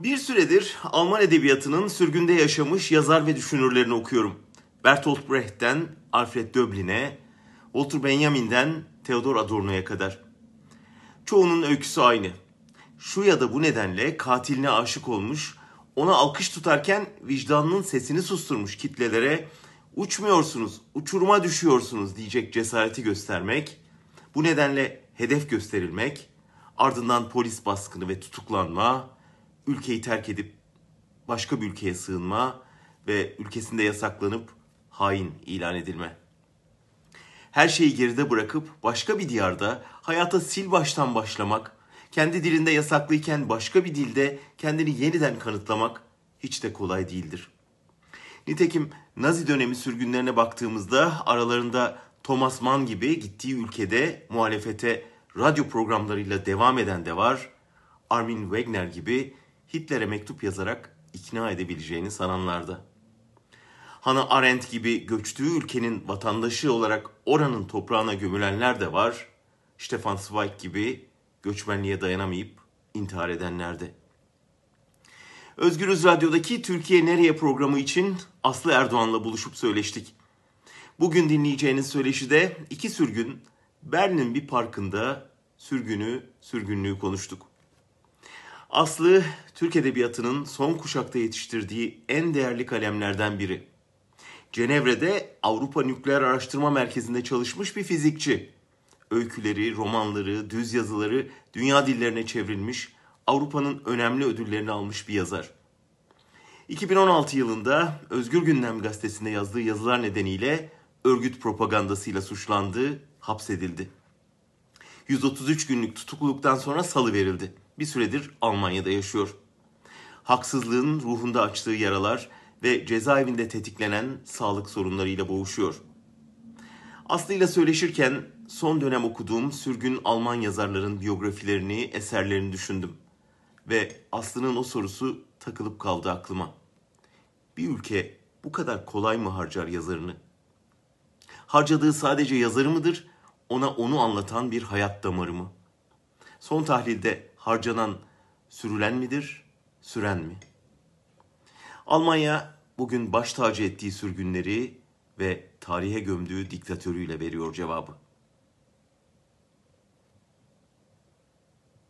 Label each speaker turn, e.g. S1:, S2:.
S1: Bir süredir Alman edebiyatının sürgünde yaşamış yazar ve düşünürlerini okuyorum. Bertolt Brecht'ten Alfred Döblin'e, Walter Benjamin'den Theodor Adorno'ya kadar. Çoğunun öyküsü aynı. Şu ya da bu nedenle katiline aşık olmuş, ona alkış tutarken vicdanının sesini susturmuş kitlelere uçmuyorsunuz, uçuruma düşüyorsunuz diyecek cesareti göstermek, bu nedenle hedef gösterilmek, ardından polis baskını ve tutuklanma, ülkeyi terk edip başka bir ülkeye sığınma ve ülkesinde yasaklanıp hain ilan edilme. Her şeyi geride bırakıp başka bir diyarda hayata sil baştan başlamak, kendi dilinde yasaklıyken başka bir dilde kendini yeniden kanıtlamak hiç de kolay değildir. Nitekim Nazi dönemi sürgünlerine baktığımızda aralarında Thomas Mann gibi gittiği ülkede muhalefete radyo programlarıyla devam eden de var. Armin Wegner gibi Hitler'e mektup yazarak ikna edebileceğini sananlarda. Hannah Arendt gibi göçtüğü ülkenin vatandaşı olarak oranın toprağına gömülenler de var. Stefan Zweig gibi göçmenliğe dayanamayıp intihar edenler de. Özgürüz Radyo'daki Türkiye Nereye programı için Aslı Erdoğan'la buluşup söyleştik. Bugün dinleyeceğiniz söyleşide iki sürgün Berlin'in bir parkında sürgünü, sürgünlüğü konuştuk. Aslı, Türk Edebiyatı'nın son kuşakta yetiştirdiği en değerli kalemlerden biri. Cenevre'de Avrupa Nükleer Araştırma Merkezi'nde çalışmış bir fizikçi. Öyküleri, romanları, düz yazıları dünya dillerine çevrilmiş, Avrupa'nın önemli ödüllerini almış bir yazar. 2016 yılında Özgür Gündem gazetesinde yazdığı yazılar nedeniyle örgüt propagandasıyla suçlandı, hapsedildi. 133 günlük tutukluluktan sonra salı verildi. Bir süredir Almanya'da yaşıyor. Haksızlığın ruhunda açtığı yaralar ve cezaevinde tetiklenen sağlık sorunlarıyla boğuşuyor. Aslı ile söyleşirken son dönem okuduğum sürgün Alman yazarların biyografilerini, eserlerini düşündüm. Ve Aslı'nın o sorusu takılıp kaldı aklıma. Bir ülke bu kadar kolay mı harcar yazarını? Harcadığı sadece yazarı mıdır, ona onu anlatan bir hayat damarı mı? Son tahlilde harcanan sürülen midir, süren mi? Almanya bugün baş tacı ettiği sürgünleri ve tarihe gömdüğü diktatörüyle veriyor cevabı.